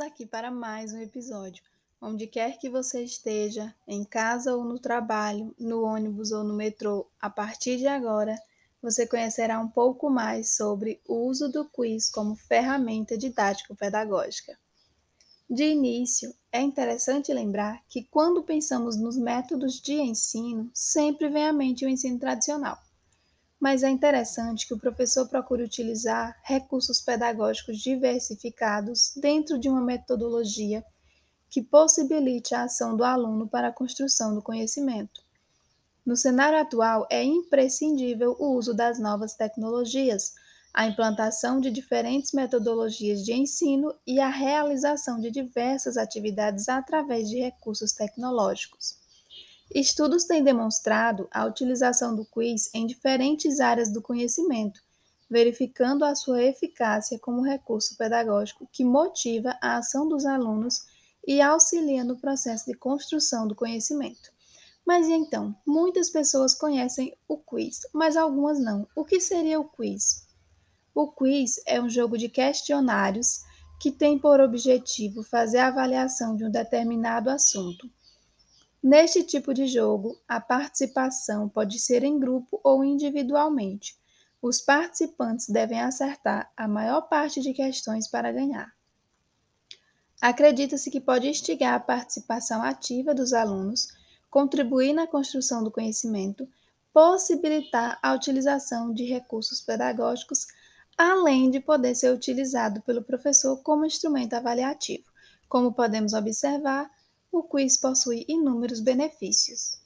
aqui para mais um episódio. Onde quer que você esteja, em casa ou no trabalho, no ônibus ou no metrô, a partir de agora, você conhecerá um pouco mais sobre o uso do quiz como ferramenta didático-pedagógica. De início, é interessante lembrar que quando pensamos nos métodos de ensino, sempre vem à mente o ensino tradicional mas é interessante que o professor procure utilizar recursos pedagógicos diversificados dentro de uma metodologia que possibilite a ação do aluno para a construção do conhecimento. No cenário atual, é imprescindível o uso das novas tecnologias, a implantação de diferentes metodologias de ensino e a realização de diversas atividades através de recursos tecnológicos. Estudos têm demonstrado a utilização do quiz em diferentes áreas do conhecimento, verificando a sua eficácia como recurso pedagógico que motiva a ação dos alunos e auxilia no processo de construção do conhecimento. Mas então? Muitas pessoas conhecem o quiz, mas algumas não. O que seria o quiz? O quiz é um jogo de questionários que tem por objetivo fazer a avaliação de um determinado assunto Neste tipo de jogo, a participação pode ser em grupo ou individualmente. Os participantes devem acertar a maior parte de questões para ganhar. Acredita-se que pode instigar a participação ativa dos alunos, contribuir na construção do conhecimento, possibilitar a utilização de recursos pedagógicos, além de poder ser utilizado pelo professor como instrumento avaliativo. Como podemos observar, o quiz possui inúmeros benefícios.